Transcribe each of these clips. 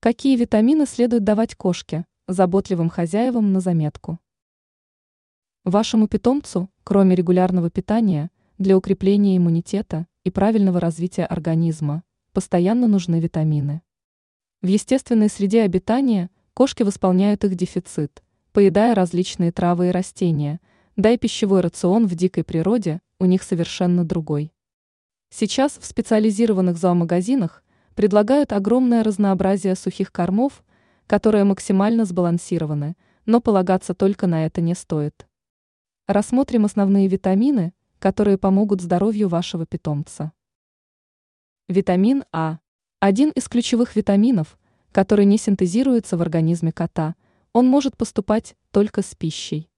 Какие витамины следует давать кошке, заботливым хозяевам на заметку? Вашему питомцу, кроме регулярного питания, для укрепления иммунитета и правильного развития организма, постоянно нужны витамины. В естественной среде обитания кошки восполняют их дефицит, поедая различные травы и растения, да и пищевой рацион в дикой природе у них совершенно другой. Сейчас в специализированных зоомагазинах предлагают огромное разнообразие сухих кормов, которые максимально сбалансированы, но полагаться только на это не стоит. Рассмотрим основные витамины, которые помогут здоровью вашего питомца. Витамин А. Один из ключевых витаминов, который не синтезируется в организме кота, он может поступать только с пищей.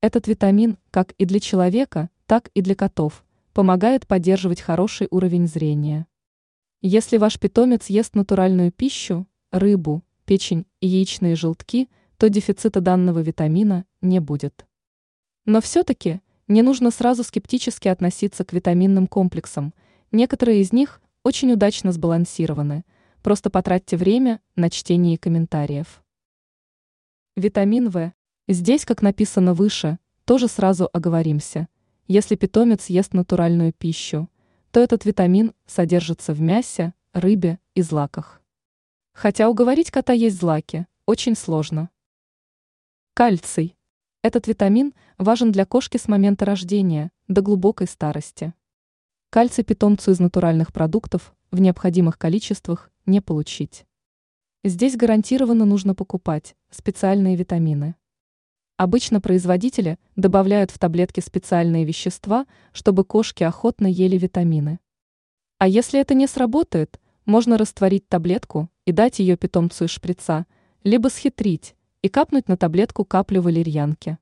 Этот витамин, как и для человека, так и для котов, помогает поддерживать хороший уровень зрения. Если ваш питомец ест натуральную пищу, рыбу, печень и яичные желтки, то дефицита данного витамина не будет. Но все-таки не нужно сразу скептически относиться к витаминным комплексам, некоторые из них очень удачно сбалансированы, просто потратьте время на чтение комментариев. Витамин В. Здесь, как написано выше, тоже сразу оговоримся. Если питомец ест натуральную пищу – то этот витамин содержится в мясе, рыбе и злаках. Хотя уговорить кота есть злаки очень сложно. Кальций. Этот витамин важен для кошки с момента рождения до глубокой старости. Кальций питомцу из натуральных продуктов в необходимых количествах не получить. Здесь гарантированно нужно покупать специальные витамины. Обычно производители добавляют в таблетки специальные вещества, чтобы кошки охотно ели витамины. А если это не сработает, можно растворить таблетку и дать ее питомцу из шприца, либо схитрить и капнуть на таблетку каплю валерьянки.